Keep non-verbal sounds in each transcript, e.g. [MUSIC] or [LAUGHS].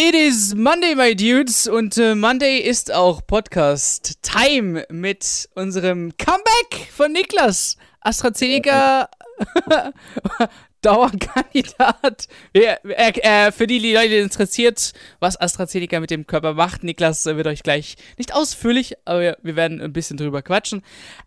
It is Monday, my dudes. Und äh, Monday ist auch Podcast Time mit unserem Comeback von Niklas. AstraZeneca [LAUGHS] Dauerkandidat. Ja, äh, für die Leute, die interessiert, was AstraZeneca mit dem Körper macht, Niklas wird euch gleich nicht ausführlich, aber wir werden ein bisschen drüber quatschen.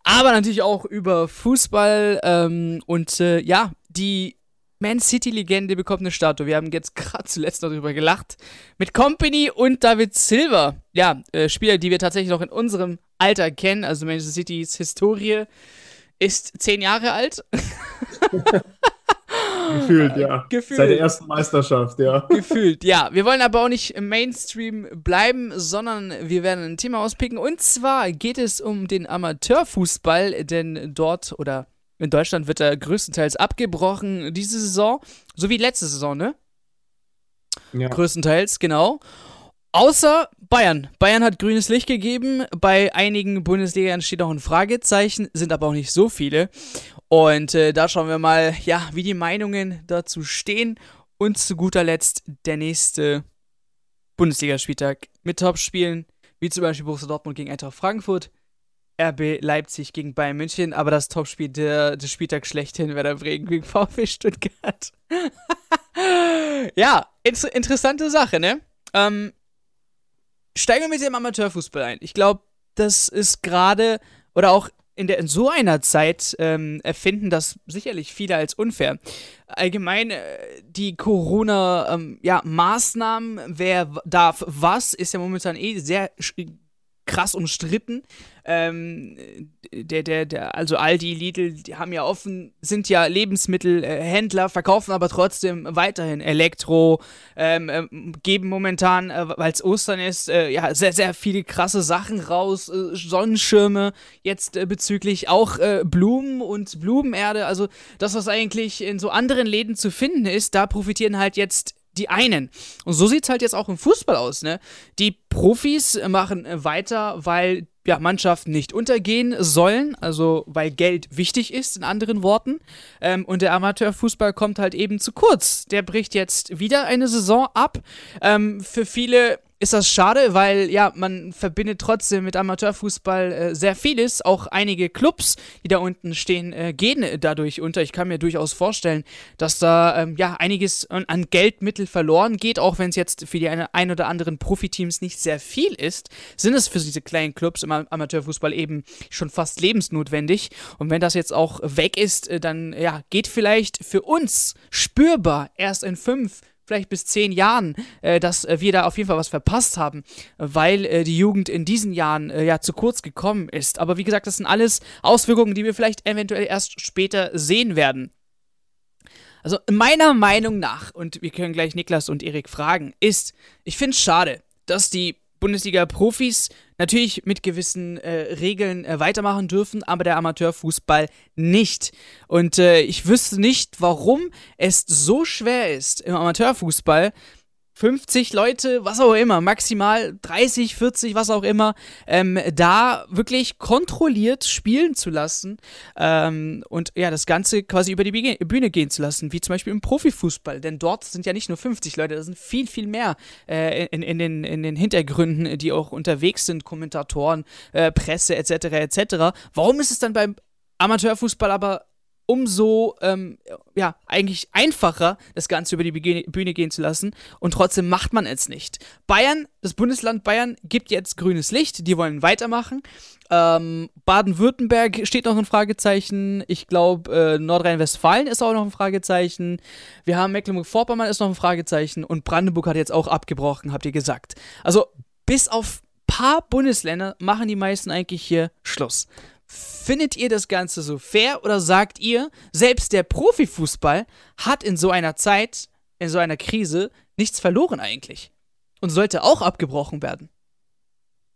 Aber natürlich auch über Fußball ähm, und äh, ja, die man City-Legende bekommt eine Statue. Wir haben jetzt gerade zuletzt noch darüber gelacht. Mit Company und David Silver. Ja, äh, Spieler, die wir tatsächlich noch in unserem Alter kennen. Also Manchester Citys Historie ist zehn Jahre alt. [LAUGHS] Gefühlt, ja. Gefühlt. Seit der ersten Meisterschaft, ja. Gefühlt, ja. Wir wollen aber auch nicht im Mainstream bleiben, sondern wir werden ein Thema auspicken. Und zwar geht es um den Amateurfußball, denn dort oder in Deutschland wird er größtenteils abgebrochen diese Saison, so wie letzte Saison, ne? Ja. Größtenteils, genau. Außer Bayern. Bayern hat grünes Licht gegeben. Bei einigen Bundesligern steht noch ein Fragezeichen, sind aber auch nicht so viele. Und äh, da schauen wir mal, ja, wie die Meinungen dazu stehen. Und zu guter Letzt der nächste Bundesligaspieltag mit Topspielen, wie zum Beispiel Borussia Dortmund gegen Eintracht Frankfurt, RB Leipzig gegen Bayern München, aber das Topspiel der, des Spieltags schlechthin Werder Bremen gegen VfB Stuttgart. [LAUGHS] ja, inter interessante Sache, ne? Ähm, steigen wir mit dem Amateurfußball ein. Ich glaube, das ist gerade oder auch in, der, in so einer Zeit ähm, erfinden das sicherlich viele als unfair. Allgemein äh, die Corona-Maßnahmen, ähm, ja, wer darf was, ist ja momentan eh sehr krass umstritten. Ähm, der, der, der, also Aldi, Lidl, die haben ja offen, sind ja Lebensmittelhändler, verkaufen aber trotzdem weiterhin Elektro, ähm, äh, geben momentan, äh, weil es Ostern ist, äh, ja, sehr, sehr viele krasse Sachen raus, äh, Sonnenschirme, jetzt äh, bezüglich auch äh, Blumen und Blumenerde, also das, was eigentlich in so anderen Läden zu finden ist, da profitieren halt jetzt die einen. Und so sieht es halt jetzt auch im Fußball aus, ne? Die Profis machen weiter, weil ja, Mannschaften nicht untergehen sollen, also weil Geld wichtig ist, in anderen Worten. Ähm, und der Amateurfußball kommt halt eben zu kurz. Der bricht jetzt wieder eine Saison ab. Ähm, für viele ist das schade, weil ja, man verbindet trotzdem mit Amateurfußball äh, sehr vieles. Auch einige Clubs, die da unten stehen, äh, gehen dadurch unter. Ich kann mir durchaus vorstellen, dass da ähm, ja einiges an, an Geldmittel verloren geht, auch wenn es jetzt für die eine, ein oder anderen Profiteams nicht sehr viel ist, sind es für diese kleinen Clubs im Amateurfußball eben schon fast lebensnotwendig. Und wenn das jetzt auch weg ist, äh, dann ja, geht vielleicht für uns spürbar erst in fünf vielleicht bis zehn Jahren, äh, dass äh, wir da auf jeden Fall was verpasst haben, weil äh, die Jugend in diesen Jahren äh, ja zu kurz gekommen ist. Aber wie gesagt, das sind alles Auswirkungen, die wir vielleicht eventuell erst später sehen werden. Also meiner Meinung nach, und wir können gleich Niklas und Erik fragen, ist, ich finde es schade, dass die Bundesliga-Profis natürlich mit gewissen äh, Regeln äh, weitermachen dürfen, aber der Amateurfußball nicht. Und äh, ich wüsste nicht, warum es so schwer ist, im Amateurfußball 50 Leute, was auch immer, maximal 30, 40, was auch immer, ähm, da wirklich kontrolliert spielen zu lassen ähm, und ja, das Ganze quasi über die Bühne gehen zu lassen, wie zum Beispiel im Profifußball. Denn dort sind ja nicht nur 50 Leute, da sind viel, viel mehr äh, in, in, den, in den Hintergründen, die auch unterwegs sind, Kommentatoren, äh, Presse etc. etc. Warum ist es dann beim Amateurfußball aber umso ähm, ja, eigentlich einfacher, das Ganze über die Bühne gehen zu lassen. Und trotzdem macht man es nicht. Bayern, das Bundesland Bayern, gibt jetzt grünes Licht. Die wollen weitermachen. Ähm, Baden-Württemberg steht noch ein Fragezeichen. Ich glaube, äh, Nordrhein-Westfalen ist auch noch ein Fragezeichen. Wir haben Mecklenburg-Vorpommern ist noch ein Fragezeichen. Und Brandenburg hat jetzt auch abgebrochen, habt ihr gesagt. Also, bis auf paar Bundesländer machen die meisten eigentlich hier Schluss. Findet ihr das Ganze so fair oder sagt ihr, selbst der Profifußball hat in so einer Zeit, in so einer Krise nichts verloren eigentlich und sollte auch abgebrochen werden?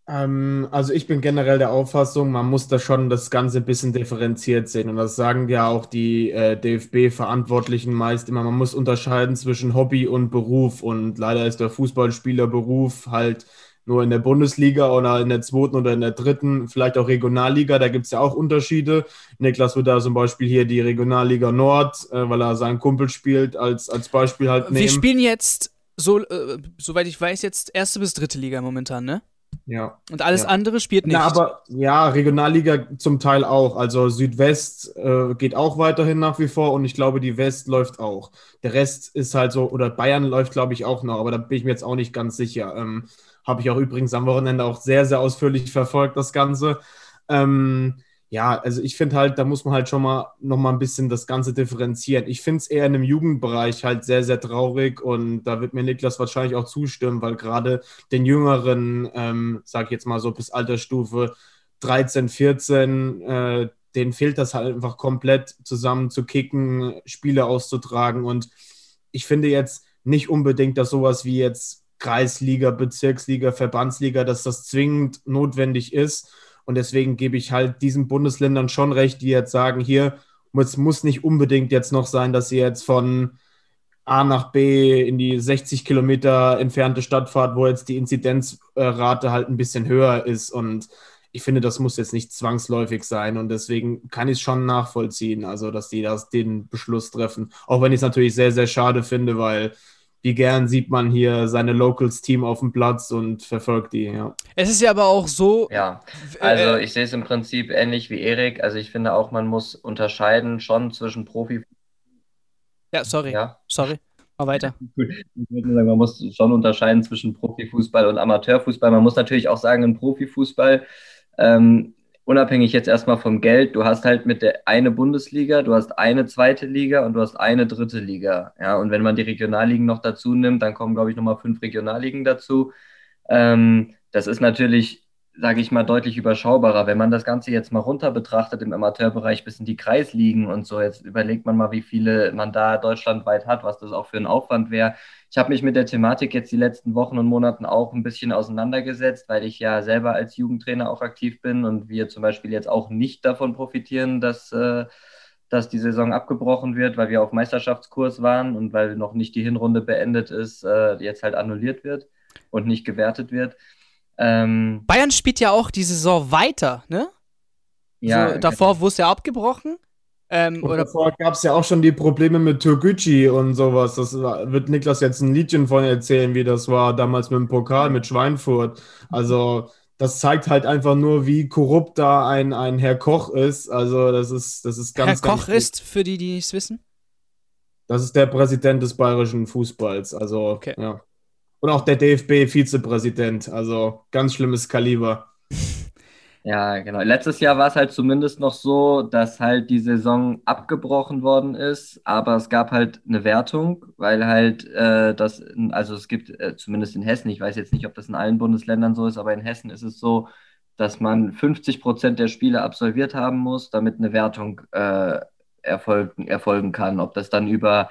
Ähm, also ich bin generell der Auffassung, man muss da schon das Ganze ein bisschen differenziert sehen. Und das sagen ja auch die äh, DFB-Verantwortlichen meist immer, man muss unterscheiden zwischen Hobby und Beruf. Und leider ist der Fußballspielerberuf halt nur in der Bundesliga oder in der zweiten oder in der dritten, vielleicht auch Regionalliga, da gibt es ja auch Unterschiede. Niklas wird da zum Beispiel hier die Regionalliga Nord, äh, weil er seinen Kumpel spielt, als, als Beispiel halt nehmen. Wir spielen jetzt so, äh, soweit ich weiß, jetzt erste bis dritte Liga momentan, ne? Ja. Und alles ja. andere spielt nicht. Na, aber ja, Regionalliga zum Teil auch. Also Südwest äh, geht auch weiterhin nach wie vor und ich glaube, die West läuft auch. Der Rest ist halt so, oder Bayern läuft, glaube ich, auch noch, aber da bin ich mir jetzt auch nicht ganz sicher. Ähm, Habe ich auch übrigens am Wochenende auch sehr, sehr ausführlich verfolgt, das Ganze. Ähm, ja, also ich finde halt, da muss man halt schon mal noch mal ein bisschen das Ganze differenzieren. Ich finde es eher in dem Jugendbereich halt sehr, sehr traurig und da wird mir Niklas wahrscheinlich auch zustimmen, weil gerade den Jüngeren, ähm, sag ich jetzt mal so bis Altersstufe 13, 14, äh, denen fehlt das halt einfach komplett zusammen zu kicken, Spiele auszutragen und ich finde jetzt nicht unbedingt, dass sowas wie jetzt Kreisliga, Bezirksliga, Verbandsliga, dass das zwingend notwendig ist und deswegen gebe ich halt diesen Bundesländern schon recht, die jetzt sagen, hier, es muss nicht unbedingt jetzt noch sein, dass ihr jetzt von A nach B in die 60 Kilometer entfernte Stadt fahrt, wo jetzt die Inzidenzrate halt ein bisschen höher ist. Und ich finde, das muss jetzt nicht zwangsläufig sein. Und deswegen kann ich es schon nachvollziehen, also dass die das, den Beschluss treffen. Auch wenn ich es natürlich sehr, sehr schade finde, weil wie gern sieht man hier seine Locals-Team auf dem Platz und verfolgt die, ja. Es ist ja aber auch so. Ja, also äh, ich sehe es im Prinzip ähnlich wie Erik. Also ich finde auch, man muss unterscheiden schon zwischen Profi. Ja, sorry. Ja. Sorry. Mal weiter. [LAUGHS] Man muss schon unterscheiden zwischen Profifußball und Amateurfußball. Man muss natürlich auch sagen, ein Profifußball ähm, unabhängig jetzt erstmal vom Geld, du hast halt mit der eine Bundesliga, du hast eine zweite Liga und du hast eine dritte Liga. Ja, und wenn man die Regionalligen noch dazu nimmt, dann kommen, glaube ich, nochmal fünf Regionalligen dazu. Ähm, das ist natürlich sage ich mal, deutlich überschaubarer. Wenn man das Ganze jetzt mal runter betrachtet im Amateurbereich bis in die Kreisligen und so, jetzt überlegt man mal, wie viele man da deutschlandweit hat, was das auch für ein Aufwand wäre. Ich habe mich mit der Thematik jetzt die letzten Wochen und Monaten auch ein bisschen auseinandergesetzt, weil ich ja selber als Jugendtrainer auch aktiv bin und wir zum Beispiel jetzt auch nicht davon profitieren, dass, äh, dass die Saison abgebrochen wird, weil wir auf Meisterschaftskurs waren und weil noch nicht die Hinrunde beendet ist, äh, jetzt halt annulliert wird und nicht gewertet wird. Ähm, Bayern spielt ja auch die Saison weiter, ne? Ja. So, davor genau. wurde es ja abgebrochen. Ähm, und oder davor gab es ja auch schon die Probleme mit Türkgücü und sowas. Das wird Niklas jetzt ein Liedchen von erzählen, wie das war damals mit dem Pokal mit Schweinfurt. Also das zeigt halt einfach nur, wie korrupt da ein, ein Herr Koch ist. Also das ist, das ist ganz, Herr Koch ist, für die, die nichts wissen? Das ist der Präsident des bayerischen Fußballs. Also, okay. ja. Und auch der DFB-Vizepräsident. Also ganz schlimmes Kaliber. [LAUGHS] Ja, genau. Letztes Jahr war es halt zumindest noch so, dass halt die Saison abgebrochen worden ist, aber es gab halt eine Wertung, weil halt äh, das, also es gibt äh, zumindest in Hessen, ich weiß jetzt nicht, ob das in allen Bundesländern so ist, aber in Hessen ist es so, dass man 50 Prozent der Spiele absolviert haben muss, damit eine Wertung äh, erfolgen, erfolgen kann. Ob das dann über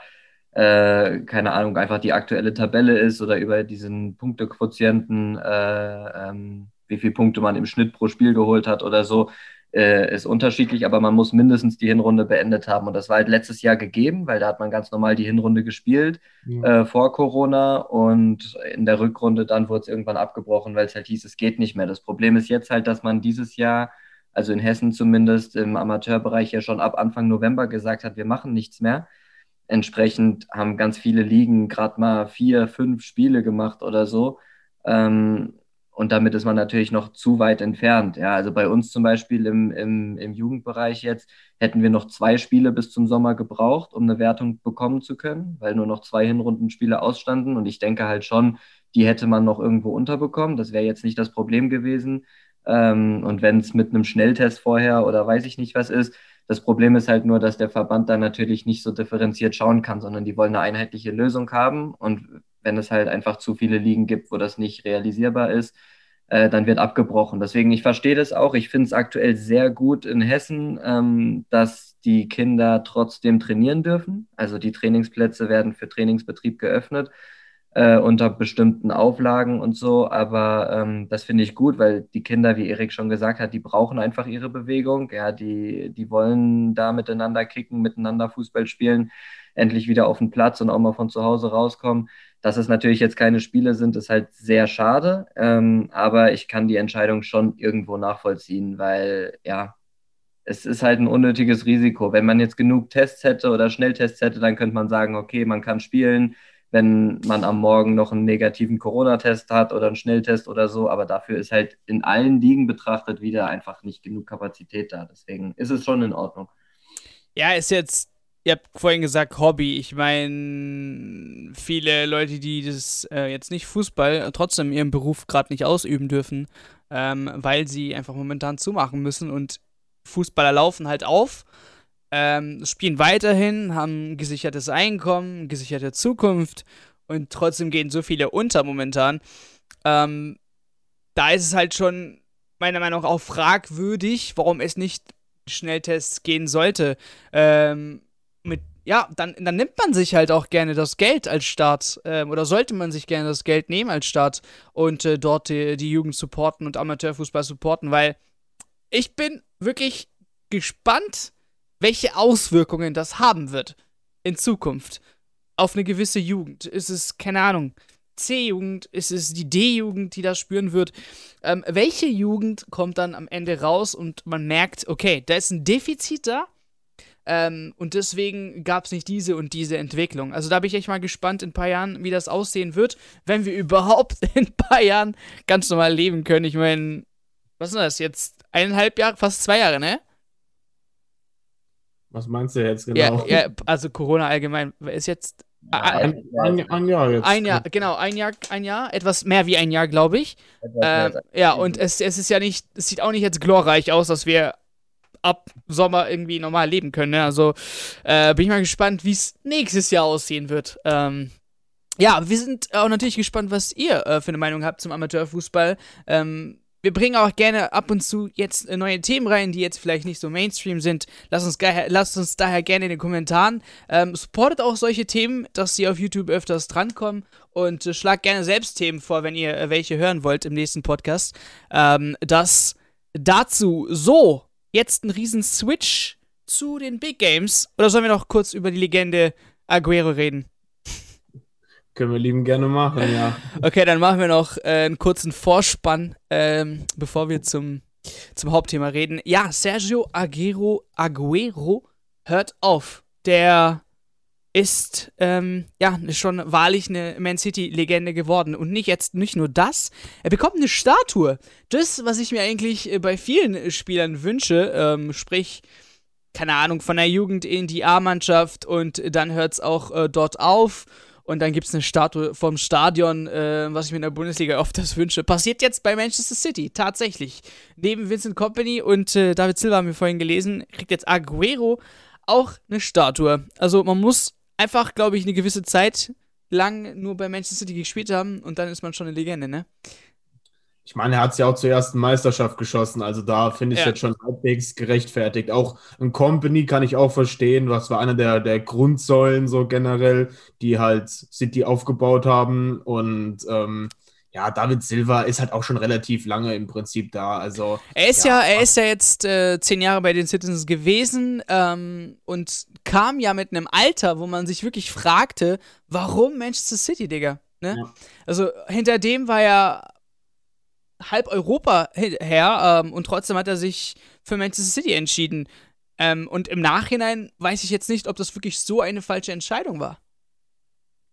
äh, keine Ahnung, einfach die aktuelle Tabelle ist oder über diesen Punktequotienten, äh, ähm, wie viele Punkte man im Schnitt pro Spiel geholt hat oder so, äh, ist unterschiedlich, aber man muss mindestens die Hinrunde beendet haben. Und das war halt letztes Jahr gegeben, weil da hat man ganz normal die Hinrunde gespielt ja. äh, vor Corona und in der Rückrunde dann wurde es irgendwann abgebrochen, weil es halt hieß, es geht nicht mehr. Das Problem ist jetzt halt, dass man dieses Jahr, also in Hessen zumindest im Amateurbereich ja schon ab Anfang November gesagt hat, wir machen nichts mehr. Entsprechend haben ganz viele Ligen gerade mal vier, fünf Spiele gemacht oder so. Ähm, und damit ist man natürlich noch zu weit entfernt. Ja, also bei uns zum Beispiel im, im, im Jugendbereich jetzt hätten wir noch zwei Spiele bis zum Sommer gebraucht, um eine Wertung bekommen zu können, weil nur noch zwei Hinrundenspiele ausstanden. Und ich denke halt schon, die hätte man noch irgendwo unterbekommen. Das wäre jetzt nicht das Problem gewesen. Ähm, und wenn es mit einem Schnelltest vorher oder weiß ich nicht was ist, das Problem ist halt nur, dass der Verband da natürlich nicht so differenziert schauen kann, sondern die wollen eine einheitliche Lösung haben. Und wenn es halt einfach zu viele Ligen gibt, wo das nicht realisierbar ist, äh, dann wird abgebrochen. Deswegen, ich verstehe das auch. Ich finde es aktuell sehr gut in Hessen, ähm, dass die Kinder trotzdem trainieren dürfen. Also die Trainingsplätze werden für Trainingsbetrieb geöffnet äh, unter bestimmten Auflagen und so. Aber ähm, das finde ich gut, weil die Kinder, wie Erik schon gesagt hat, die brauchen einfach ihre Bewegung. Ja, die, die wollen da miteinander kicken, miteinander Fußball spielen, endlich wieder auf den Platz und auch mal von zu Hause rauskommen. Dass es natürlich jetzt keine Spiele sind, ist halt sehr schade. Ähm, aber ich kann die Entscheidung schon irgendwo nachvollziehen, weil ja, es ist halt ein unnötiges Risiko. Wenn man jetzt genug Tests hätte oder Schnelltests hätte, dann könnte man sagen, okay, man kann spielen, wenn man am Morgen noch einen negativen Corona-Test hat oder einen Schnelltest oder so. Aber dafür ist halt in allen Ligen betrachtet wieder einfach nicht genug Kapazität da. Deswegen ist es schon in Ordnung. Ja, ist jetzt, ihr habt vorhin gesagt Hobby. Ich meine, viele Leute, die das äh, jetzt nicht Fußball, trotzdem ihren Beruf gerade nicht ausüben dürfen, ähm, weil sie einfach momentan zumachen müssen und Fußballer laufen halt auf ähm, spielen weiterhin, haben gesichertes Einkommen, gesicherte Zukunft und trotzdem gehen so viele unter momentan. Ähm, da ist es halt schon meiner Meinung nach auch fragwürdig, warum es nicht Schnelltests gehen sollte. Ähm, ja, dann, dann nimmt man sich halt auch gerne das Geld als Start ähm, oder sollte man sich gerne das Geld nehmen als Start und äh, dort die, die Jugend supporten und Amateurfußball supporten, weil ich bin wirklich gespannt, welche Auswirkungen das haben wird in Zukunft auf eine gewisse Jugend. Ist es, keine Ahnung, C-Jugend? Ist es die D-Jugend, die das spüren wird? Ähm, welche Jugend kommt dann am Ende raus und man merkt, okay, da ist ein Defizit da ähm, und deswegen gab es nicht diese und diese Entwicklung. Also da bin ich echt mal gespannt in ein paar Jahren, wie das aussehen wird, wenn wir [LAUGHS] überhaupt in ein paar Jahren ganz normal leben können. Ich meine, was ist das jetzt? Eineinhalb Jahre, fast zwei Jahre, ne? Was meinst du jetzt genau? Ja, ja also Corona allgemein ist jetzt ein, ein, ein, Jahr jetzt. Ein Jahr, genau, ein Jahr, ein Jahr, etwas mehr wie ein Jahr, glaube ich. Ähm, ja, und es, es ist ja nicht, es sieht auch nicht jetzt glorreich aus, dass wir ab Sommer irgendwie normal leben können. Ne? Also äh, bin ich mal gespannt, wie es nächstes Jahr aussehen wird. Ähm, ja, wir sind auch natürlich gespannt, was ihr äh, für eine Meinung habt zum Amateurfußball. Ähm, wir bringen auch gerne ab und zu jetzt äh, neue Themen rein, die jetzt vielleicht nicht so Mainstream sind. Lasst uns, lasst uns daher gerne in den Kommentaren. Ähm, supportet auch solche Themen, dass sie auf YouTube öfters drankommen. Und äh, schlagt gerne selbst Themen vor, wenn ihr äh, welche hören wollt im nächsten Podcast. Ähm, das dazu. So, jetzt ein riesen Switch zu den Big Games. Oder sollen wir noch kurz über die Legende Aguero reden? [LAUGHS] Können wir lieben gerne machen, ja. Okay, dann machen wir noch äh, einen kurzen Vorspann, ähm, bevor wir zum, zum Hauptthema reden. Ja, Sergio Aguero, Aguero hört auf. Der ist ähm, ja schon wahrlich eine Man City-Legende geworden. Und nicht jetzt nicht nur das, er bekommt eine Statue. Das, was ich mir eigentlich äh, bei vielen Spielern wünsche, ähm, sprich, keine Ahnung, von der Jugend in die A-Mannschaft und dann hört es auch äh, dort auf und dann gibt es eine Statue vom Stadion, äh, was ich mir in der Bundesliga oft das wünsche. Passiert jetzt bei Manchester City, tatsächlich. Neben Vincent Company und äh, David Silva haben wir vorhin gelesen, kriegt jetzt Aguero auch eine Statue. Also man muss einfach, glaube ich, eine gewisse Zeit lang nur bei Manchester City gespielt haben und dann ist man schon eine Legende, ne? Ich meine, er hat es ja auch zur ersten Meisterschaft geschossen, also da finde ich ja. jetzt schon halbwegs gerechtfertigt. Auch ein Company kann ich auch verstehen, was war einer der, der Grundsäulen so generell, die halt City aufgebaut haben. Und ähm, ja, David Silva ist halt auch schon relativ lange im Prinzip da. Also er ist ja, ja er ist ja jetzt äh, zehn Jahre bei den Citizens gewesen ähm, und kam ja mit einem Alter, wo man sich wirklich fragte, warum Manchester City, Digga? Ne? Ja. Also hinter dem war ja halb Europa her ähm, und trotzdem hat er sich für Manchester City entschieden. Ähm, und im Nachhinein weiß ich jetzt nicht, ob das wirklich so eine falsche Entscheidung war.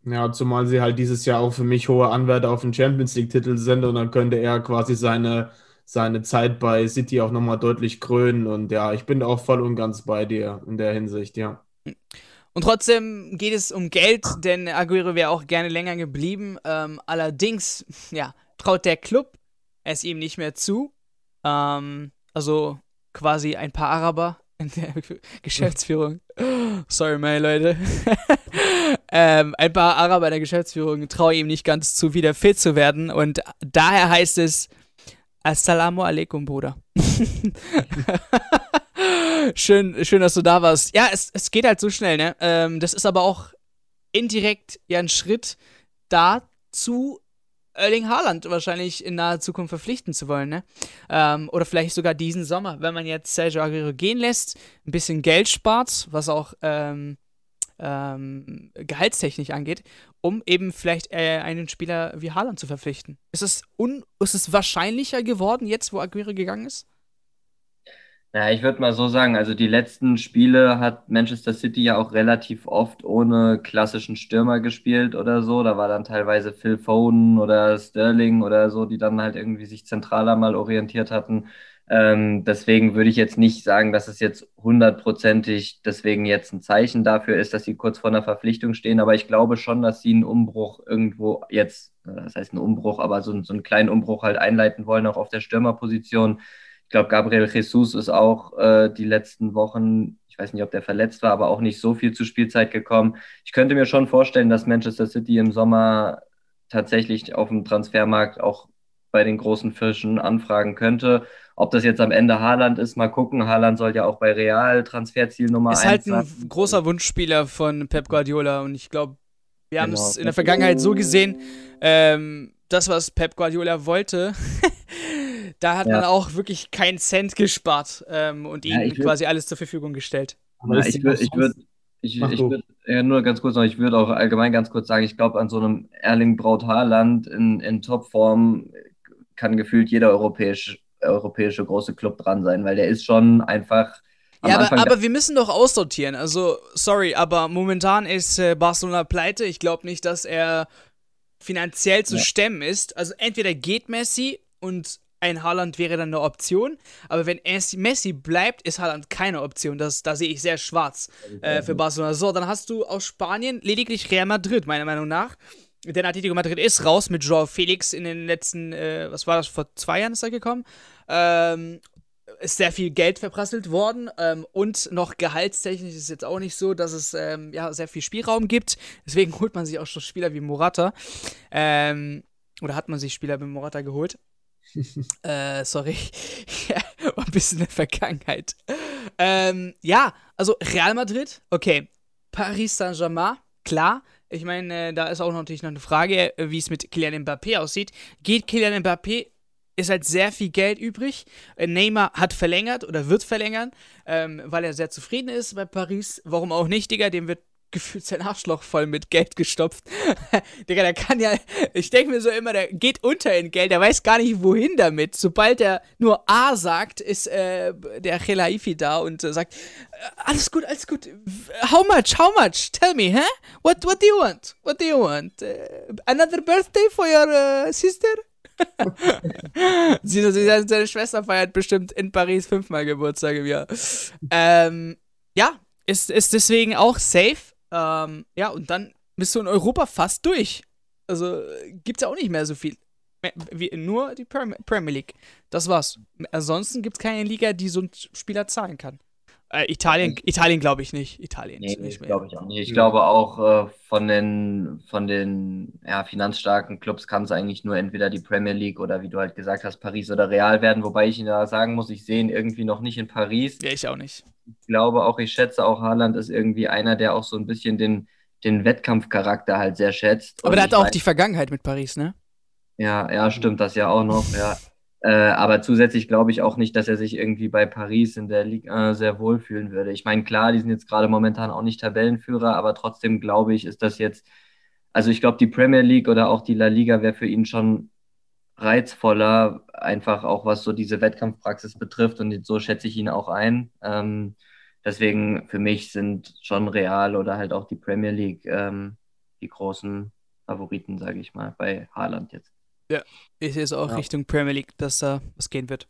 Ja, zumal sie halt dieses Jahr auch für mich hohe Anwärter auf den Champions League-Titel sind und dann könnte er quasi seine, seine Zeit bei City auch nochmal deutlich krönen. Und ja, ich bin auch voll und ganz bei dir in der Hinsicht, ja. Und trotzdem geht es um Geld, denn Aguero wäre auch gerne länger geblieben. Ähm, allerdings, ja, traut der Club es ihm nicht mehr zu. Ähm, also quasi ein paar Araber in der [LAUGHS] Geschäftsführung. Sorry, meine Leute. [LAUGHS] ähm, ein paar Araber in der Geschäftsführung trauen ihm nicht ganz zu, wieder fit zu werden. Und daher heißt es Assalamu alaikum, Bruder. [LAUGHS] schön, schön, dass du da warst. Ja, es, es geht halt so schnell, ne? Ähm, das ist aber auch indirekt ja ein Schritt dazu, Erling Haaland wahrscheinlich in naher Zukunft verpflichten zu wollen, ne? Ähm, oder vielleicht sogar diesen Sommer, wenn man jetzt Sergio Aguero gehen lässt, ein bisschen Geld spart, was auch ähm, ähm, gehaltstechnisch angeht, um eben vielleicht äh, einen Spieler wie Haaland zu verpflichten. Ist es, un ist es wahrscheinlicher geworden, jetzt wo Aguero gegangen ist? Ja, ich würde mal so sagen, also die letzten Spiele hat Manchester City ja auch relativ oft ohne klassischen Stürmer gespielt oder so. Da war dann teilweise Phil Foden oder Sterling oder so, die dann halt irgendwie sich zentraler mal orientiert hatten. Ähm, deswegen würde ich jetzt nicht sagen, dass es jetzt hundertprozentig deswegen jetzt ein Zeichen dafür ist, dass sie kurz vor einer Verpflichtung stehen. Aber ich glaube schon, dass sie einen Umbruch irgendwo jetzt, äh, das heißt einen Umbruch, aber so, so einen kleinen Umbruch halt einleiten wollen, auch auf der Stürmerposition ich glaube, Gabriel Jesus ist auch äh, die letzten Wochen, ich weiß nicht, ob der verletzt war, aber auch nicht so viel zu Spielzeit gekommen. Ich könnte mir schon vorstellen, dass Manchester City im Sommer tatsächlich auf dem Transfermarkt auch bei den großen Fischen anfragen könnte. Ob das jetzt am Ende Haaland ist, mal gucken. Haaland soll ja auch bei Real Transferziel Nummer 1 sein. Ist halt ein großer Wunschspieler von Pep Guardiola und ich glaube, wir genau. haben es in der Vergangenheit so gesehen, ähm, das, was Pep Guardiola wollte, [LAUGHS] da hat ja. man auch wirklich keinen Cent gespart ähm, und ja, ihm quasi alles zur Verfügung gestellt. Ja, ich würde, ich würde, ich, ich würde, ja, nur ganz kurz noch, ich würde auch allgemein ganz kurz sagen, ich glaube, an so einem Erling Braut Haaland in, in Topform kann gefühlt jeder europäische, europäische große Club dran sein, weil der ist schon einfach. Ja, aber, aber, wir müssen doch aussortieren. Also, sorry, aber momentan ist äh, Barcelona pleite. Ich glaube nicht, dass er finanziell zu ja. stemmen ist. Also, entweder geht Messi und ein Haaland wäre dann eine Option. Aber wenn Messi bleibt, ist Haaland keine Option. Das, da sehe ich sehr schwarz äh, für Barcelona. So, dann hast du aus Spanien lediglich Real Madrid, meiner Meinung nach. Denn Atletico Madrid ist raus mit Joao Felix in den letzten, äh, was war das, vor zwei Jahren ist er gekommen. Ähm, ist sehr viel Geld verprasselt worden ähm, und noch gehaltstechnisch ist es jetzt auch nicht so, dass es ähm, ja, sehr viel Spielraum gibt. Deswegen [LAUGHS] holt man sich auch schon Spieler wie Morata. Ähm, oder hat man sich Spieler wie Morata geholt? [LAUGHS] äh, sorry. [LAUGHS] War ein bisschen in der Vergangenheit. Ähm, ja, also Real Madrid, okay. Paris Saint-Germain, klar. Ich meine, äh, da ist auch natürlich noch eine Frage, äh, wie es mit Kylian Mbappé aussieht. Geht Kylian Mbappé ist halt sehr viel Geld übrig. Äh, Neymar hat verlängert oder wird verlängern, ähm, weil er sehr zufrieden ist bei Paris. Warum auch nicht, Digga? Dem wird gefühlt sein Arschloch voll mit Geld gestopft. [LAUGHS] Digga, der kann ja, ich denke mir so immer, der geht unter in Geld, der weiß gar nicht, wohin damit. Sobald er nur A sagt, ist äh, der Khelaifi da und äh, sagt, äh, alles gut, alles gut. How much, how much? Tell me, huh? What, what do you want? What do you want? Uh, another birthday for your uh, sister? [LAUGHS] sie, sie, seine Schwester feiert bestimmt in Paris fünfmal Geburtstag im Jahr. Ähm, ja, ist, ist deswegen auch safe ähm, ja, und dann bist du in Europa fast durch. Also gibt es ja auch nicht mehr so viel. Wie, nur die Premier League. Das war's. Ansonsten gibt es keine Liga, die so einen Spieler zahlen kann. Äh, Italien, Italien glaube ich nicht. Italien nee, nicht glaube ich auch nicht. Ich glaube auch äh, von den, von den ja, finanzstarken Clubs kann es eigentlich nur entweder die Premier League oder wie du halt gesagt hast, Paris oder Real werden. Wobei ich Ihnen da sagen muss, ich sehe ihn irgendwie noch nicht in Paris. Ja, ich auch nicht ich glaube auch, ich schätze auch, Haaland ist irgendwie einer, der auch so ein bisschen den, den Wettkampfcharakter halt sehr schätzt. Aber der hat auch weiß, die Vergangenheit mit Paris, ne? Ja, ja, stimmt das ja auch noch, ja. Äh, aber zusätzlich glaube ich auch nicht, dass er sich irgendwie bei Paris in der Liga äh, sehr wohlfühlen würde. Ich meine, klar, die sind jetzt gerade momentan auch nicht Tabellenführer, aber trotzdem glaube ich, ist das jetzt, also ich glaube, die Premier League oder auch die La Liga wäre für ihn schon reizvoller, einfach auch was so diese Wettkampfpraxis betrifft und so schätze ich ihn auch ein. Ähm, deswegen für mich sind schon Real oder halt auch die Premier League ähm, die großen Favoriten, sage ich mal, bei Haaland jetzt. Ja, ich sehe es auch ja. Richtung Premier League, dass da was gehen wird.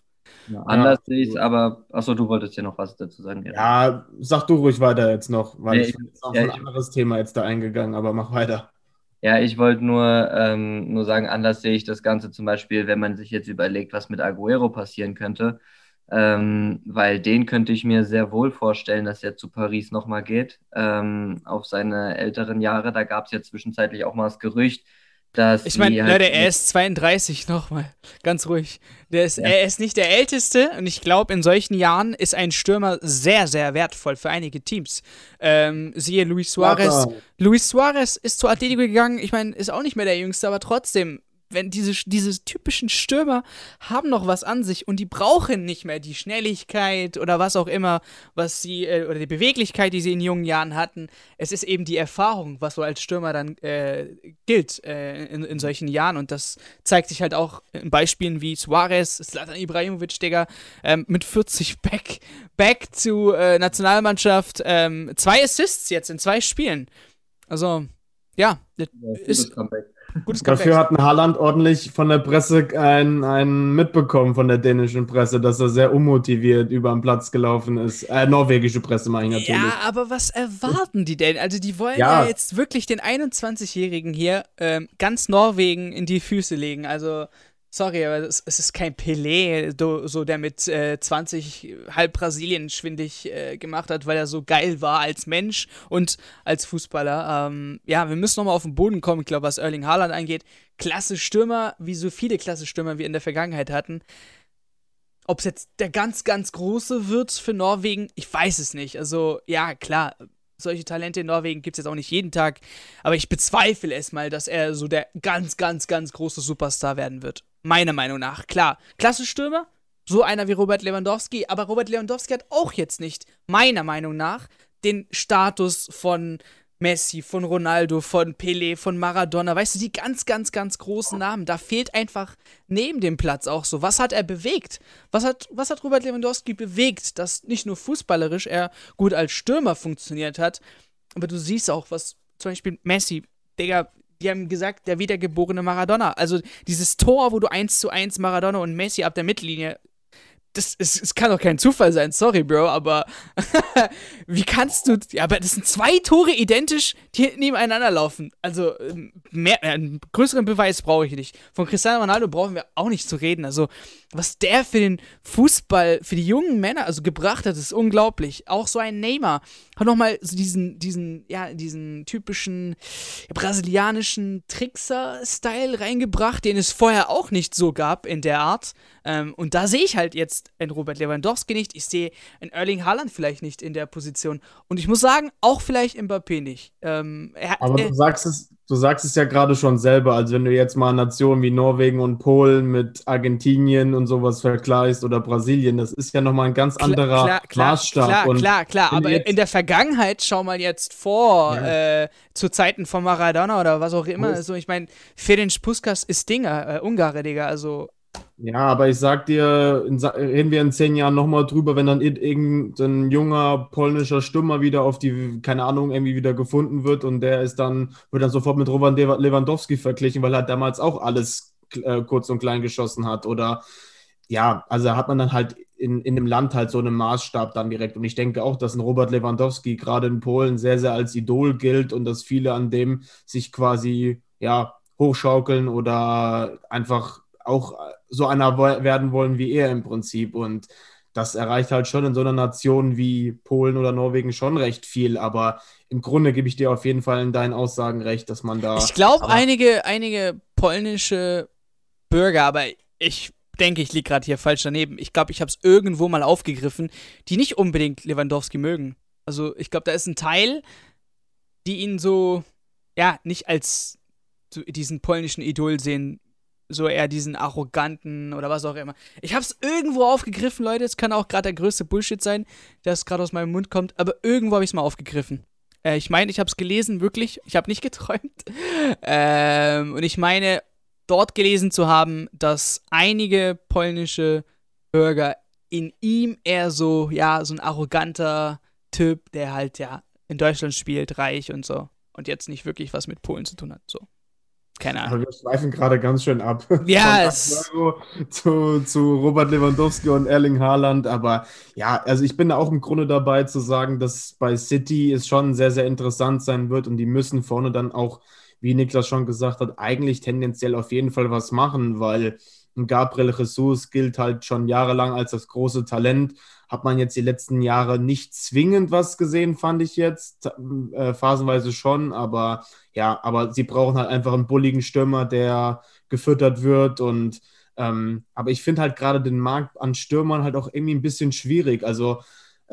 Ja, anders ja. sehe ich es, aber achso, du wolltest ja noch was dazu sagen. Ja, sag du ruhig weiter jetzt noch, weil nee, ich bin jetzt auf ein anderes Thema jetzt da eingegangen, aber mach weiter. Ja, ich wollte nur, ähm, nur sagen, anders sehe ich das Ganze zum Beispiel, wenn man sich jetzt überlegt, was mit Aguero passieren könnte. Ähm, weil den könnte ich mir sehr wohl vorstellen, dass er zu Paris nochmal geht, ähm, auf seine älteren Jahre. Da gab es ja zwischenzeitlich auch mal das Gerücht, dass ich meine, halt Leute, er ist 32 nochmal. Ganz ruhig. Der ist, ja. Er ist nicht der Älteste und ich glaube, in solchen Jahren ist ein Stürmer sehr, sehr wertvoll für einige Teams. Ähm, siehe Luis Suarez. Luis Suarez ist zu Atletico gegangen. Ich meine, ist auch nicht mehr der Jüngste, aber trotzdem wenn diese, diese typischen Stürmer haben noch was an sich und die brauchen nicht mehr die Schnelligkeit oder was auch immer, was sie, äh, oder die Beweglichkeit, die sie in jungen Jahren hatten. Es ist eben die Erfahrung, was so als Stürmer dann äh, gilt äh, in, in solchen Jahren und das zeigt sich halt auch in Beispielen wie Suarez, Slatan Ibrahimovic, Digga, ähm, mit 40 Back, Back zu äh, Nationalmannschaft, ähm, zwei Assists jetzt in zwei Spielen. Also, ja, das ja, ist. Comeback. Gutes Dafür hat ein Haaland ordentlich von der Presse einen, einen mitbekommen, von der dänischen Presse, dass er sehr unmotiviert über den Platz gelaufen ist. Äh, norwegische Presse meine ich natürlich. Ja, aber was erwarten die denn? Also die wollen ja, ja jetzt wirklich den 21-Jährigen hier ähm, ganz Norwegen in die Füße legen. Also Sorry, aber es, ist kein Pelé, so der mit äh, 20 halb Brasilien schwindig äh, gemacht hat, weil er so geil war als Mensch und als Fußballer. Ähm, ja, wir müssen nochmal auf den Boden kommen, ich glaube, was Erling Haaland angeht. Klasse Stürmer, wie so viele klasse Stürmer wir in der Vergangenheit hatten. Ob es jetzt der ganz, ganz große wird für Norwegen, ich weiß es nicht. Also, ja, klar, solche Talente in Norwegen gibt es jetzt auch nicht jeden Tag. Aber ich bezweifle es mal, dass er so der ganz, ganz, ganz große Superstar werden wird. Meiner Meinung nach. Klar, klasse Stürmer, so einer wie Robert Lewandowski, aber Robert Lewandowski hat auch jetzt nicht, meiner Meinung nach, den Status von Messi, von Ronaldo, von Pelé, von Maradona, weißt du, die ganz, ganz, ganz großen Namen. Da fehlt einfach neben dem Platz auch so. Was hat er bewegt? Was hat, was hat Robert Lewandowski bewegt, dass nicht nur fußballerisch er gut als Stürmer funktioniert hat, aber du siehst auch, was zum Beispiel Messi, Digga, die haben gesagt, der wiedergeborene Maradona. Also dieses Tor, wo du 1 zu 1 Maradona und Messi ab der Mittellinie das, es, es kann doch kein Zufall sein, sorry, Bro, aber [LAUGHS] wie kannst du. Ja, aber das sind zwei Tore identisch, die nebeneinander laufen. Also, ähm, mehr, äh, einen größeren Beweis brauche ich nicht. Von Cristiano Ronaldo brauchen wir auch nicht zu reden. Also, was der für den Fußball, für die jungen Männer, also gebracht hat, ist unglaublich. Auch so ein Neymar hat nochmal so diesen, diesen, ja, diesen typischen brasilianischen Trickser-Style reingebracht, den es vorher auch nicht so gab in der Art. Ähm, und da sehe ich halt jetzt einen Robert Lewandowski nicht. Ich sehe einen Erling Haaland vielleicht nicht in der Position. Und ich muss sagen, auch vielleicht Mbappé nicht. Ähm, er, Aber du sagst es, du sagst es ja gerade schon selber, also wenn du jetzt mal Nationen wie Norwegen und Polen mit Argentinien und sowas vergleichst oder Brasilien, das ist ja nochmal ein ganz anderer klar, klar, Maßstab. Klar, und klar, klar, aber in der Vergangenheit, schau mal jetzt vor, ja. äh, zu Zeiten von Maradona oder was auch immer, also ich meine, Ferenc Puskas ist Dinger, äh, Ungare, Digga, also ja, aber ich sag dir, in, reden wir in zehn Jahren nochmal drüber, wenn dann irgendein junger polnischer Stürmer wieder auf die, keine Ahnung, irgendwie wieder gefunden wird und der ist dann, wird dann sofort mit Robert Lewandowski verglichen, weil er damals auch alles äh, kurz und klein geschossen hat. Oder ja, also hat man dann halt in, in dem Land halt so einen Maßstab dann direkt. Und ich denke auch, dass ein Robert Lewandowski gerade in Polen sehr, sehr als Idol gilt und dass viele an dem sich quasi, ja, hochschaukeln oder einfach auch so einer werden wollen wie er im Prinzip. Und das erreicht halt schon in so einer Nation wie Polen oder Norwegen schon recht viel. Aber im Grunde gebe ich dir auf jeden Fall in deinen Aussagen recht, dass man da. Ich glaube, einige, einige polnische Bürger, aber ich denke, ich liege gerade hier falsch daneben. Ich glaube, ich habe es irgendwo mal aufgegriffen, die nicht unbedingt Lewandowski mögen. Also ich glaube, da ist ein Teil, die ihn so, ja, nicht als diesen polnischen Idol sehen so eher diesen arroganten oder was auch immer. Ich hab's irgendwo aufgegriffen, Leute. Es kann auch gerade der größte Bullshit sein, der gerade aus meinem Mund kommt, aber irgendwo habe ich es mal aufgegriffen. Äh, ich meine, ich habe es gelesen, wirklich. Ich habe nicht [LAUGHS] geträumt. Ähm, und ich meine, dort gelesen zu haben, dass einige polnische Bürger in ihm eher so, ja, so ein arroganter Typ, der halt, ja, in Deutschland spielt, reich und so. Und jetzt nicht wirklich was mit Polen zu tun hat. So. Keine Ahnung. Aber wir schweifen gerade ganz schön ab. [LAUGHS] Ja, es zu, zu Robert Lewandowski und Erling Haaland. Aber ja, also ich bin da auch im Grunde dabei zu sagen, dass bei City es schon sehr, sehr interessant sein wird und die müssen vorne dann auch, wie Niklas schon gesagt hat, eigentlich tendenziell auf jeden Fall was machen, weil Gabriel Jesus gilt halt schon jahrelang als das große Talent hat man jetzt die letzten Jahre nicht zwingend was gesehen, fand ich jetzt. Äh, phasenweise schon, aber ja, aber sie brauchen halt einfach einen bulligen Stürmer, der gefüttert wird und ähm, aber ich finde halt gerade den Markt an Stürmern halt auch irgendwie ein bisschen schwierig. Also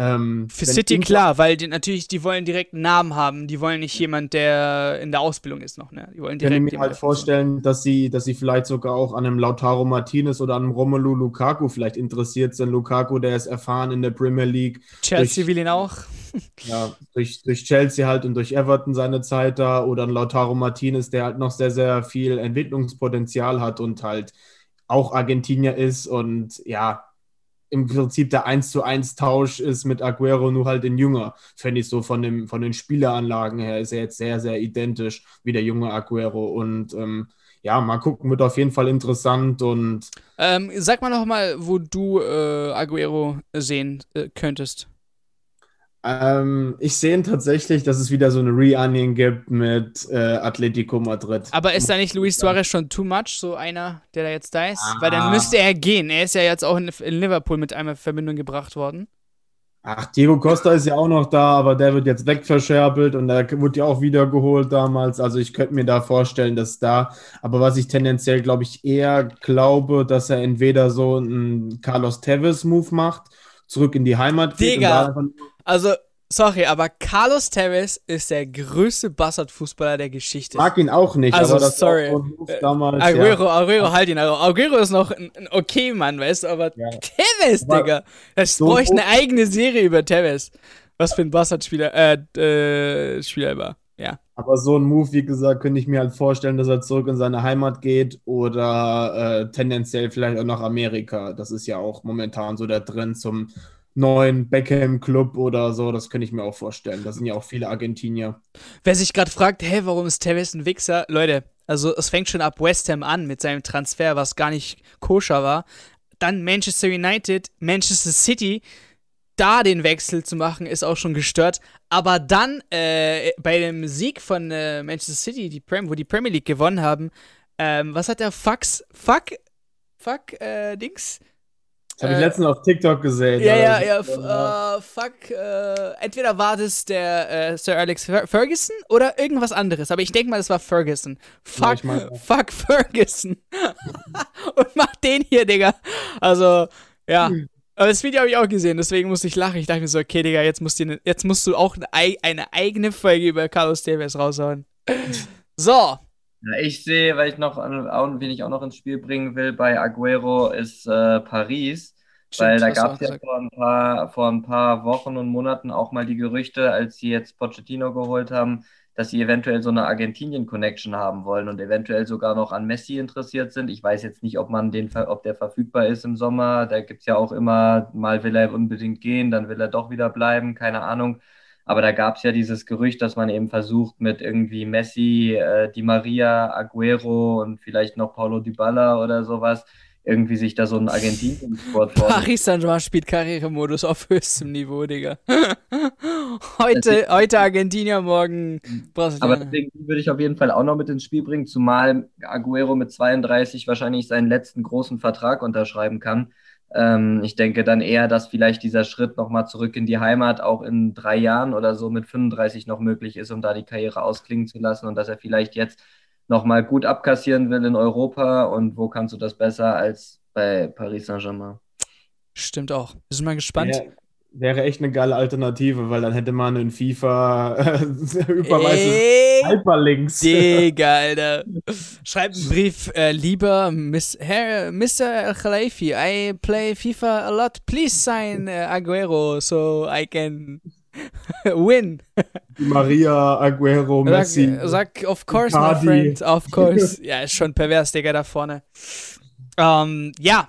Ähm, Für City klar, weil die natürlich, die wollen direkt einen Namen haben. Die wollen nicht jemand, der in der Ausbildung ist noch, ne? Die wollen Ich direkt mir jemand, halt vorstellen, dass sie, dass sie vielleicht sogar auch an einem Lautaro Martinez oder an einem Romelu Lukaku vielleicht interessiert sind. Lukaku, der ist erfahren in der Premier League, Chelsea durch- will ihn auch. [LAUGHS] ja, durch, durch Chelsea halt und durch Everton seine Zeit da oder ein Lautaro Martinez, der halt noch sehr, sehr viel Entwicklungspotenzial hat und halt auch Argentinier ist und ja, im Prinzip der 1 zu 1 Tausch ist mit Aguero nur halt in jünger. Fände ich so von, dem, von den Spieleranlagen her ist er jetzt sehr, sehr identisch wie der junge Aguero und ähm, ja, mal gucken, wird auf jeden Fall interessant und Ähm, sag mal noch mal, wo du äh, Aguero sehen äh, könntest. Ähm, ich sehe tatsächlich, dass es wieder so eine Reunion gibt mit äh, Atletico Madrid. Aber ist da nicht Luis Suarez schon too much, so einer, der da jetzt da ist? Weil dann Ah. müsste er gehen. Er ist ja jetzt auch in, in Liverpool mit einmal in Verbindung gebracht worden. Ach, Diego Costa ist ja auch noch da, aber der wird jetzt wegverscherbelt und der wurde ja auch wiedergeholt damals. Also ich könnte mir da vorstellen, dass da, aber was ich tendenziell, glaube ich, eher glaube, dass er entweder so einen Carlos Tevez-Move macht, zurück in die Heimat geht und Digga. da einfach Also, sorry, aber Carlos Tevez ist der größte Bastard-Fußballer der Geschichte. mag ihn auch nicht, Also, aber das sorry. auch so ein Move Äh, damals. Aguero, Aguero, halt ihn. Aguero ist noch ein, ein okay Mann, weißt du, aber Ja. Tevez, Aber Digga. Das so hoch- eine eigene Serie über Tevez. Was für ein Bastard-Spieler, äh, äh, Spieler er war. Ja. Aber so ein Move, wie gesagt, könnte ich mir halt vorstellen, dass er zurück in seine Heimat geht oder äh, tendenziell vielleicht auch nach Amerika. Das ist ja auch momentan so der Trend zum neuen Beckham-Club oder so. Das könnte ich mir auch vorstellen. Das sind ja auch viele Argentinier. Wer sich gerade fragt, hä, warum ist Tevez ein Wichser? Leute, also es fängt schon ab West Ham an mit seinem Transfer, was gar nicht koscher war. Dann Manchester United, Manchester City, da den Wechsel zu machen, ist auch schon gestört. Aber dann äh, bei dem Sieg von äh, Manchester City, die Prem wo die Premier League gewonnen haben, ähm, was hat der Fax, Fuck, Fuck, äh, Dings? Das habe ich Äh, letztens auf TikTok gesehen. Ja, ja, ja, f- äh, fuck, äh, entweder war das der äh, Sir Alex Fer Ferguson oder irgendwas anderes, aber ich denke mal, das war Ferguson. Fuck, auch. fuck Ferguson. [LAUGHS] Und mach den hier, Digga. Also, ja. Hm. Aber das Video habe ich auch gesehen, deswegen musste ich lachen. Ich dachte mir so, okay, Digga, jetzt musst du, ne- jetzt musst du auch eine, ei- eine eigene Folge über Carlos Tevez raushauen. [LAUGHS] So, Ja, ich sehe, weil ich noch, an- auch, wen ich auch noch ins Spiel bringen will bei Aguero, ist äh, Paris. Weil Stimmt, da hast du gab auch es ja gesagt. vor ein, paar, vor ein paar Wochen und Monaten auch mal die Gerüchte, als sie jetzt Pochettino geholt haben, dass sie eventuell so eine Argentinien-Connection haben wollen und eventuell sogar noch an Messi interessiert sind. Ich weiß jetzt nicht, ob man den, ver- ob der verfügbar ist im Sommer. Da gibt es ja auch immer, mal will er unbedingt gehen, dann will er doch wieder bleiben, keine Ahnung. Aber da gab es ja dieses Gerücht, dass man eben versucht, mit irgendwie Messi, äh, Di Maria, Aguero und vielleicht noch Paulo Dybala oder sowas, irgendwie sich da so einen Argentinien-Sport vor. Paris Saint-Germain spielt Karrieremodus auf höchstem Niveau, Digga. [LAUGHS] heute, heute Argentinier, morgen Aber Brasilien. deswegen die würde ich auf jeden Fall auch noch mit ins Spiel bringen, zumal Aguero mit 32 wahrscheinlich seinen letzten großen Vertrag unterschreiben kann. Ähm, ich denke dann eher, dass vielleicht dieser Schritt nochmal zurück in die Heimat auch in drei Jahren oder so mit 35 noch möglich ist, um da die Karriere ausklingen zu lassen und dass er vielleicht jetzt nochmal gut abkassieren will in Europa. Und wo kannst du das besser als bei Paris Saint-Germain? Stimmt auch. Wir sind mal gespannt. Wäre, wäre echt eine geile Alternative, weil dann hätte man in FIFA äh, [LAUGHS] Ey, Hyperlinks. Digga, Alter. [LAUGHS] Schreibt einen Brief, äh, lieber Miss, Herr, Mr. Khalifi, I play FIFA a lot. Please sign äh, Aguero so I can [LAUGHS] win. Maria, Aguero, Messi. Sag, sag, of course, my Icardi. friend, of course. ja, ist schon pervers, Digga, da vorne. Ähm, ja.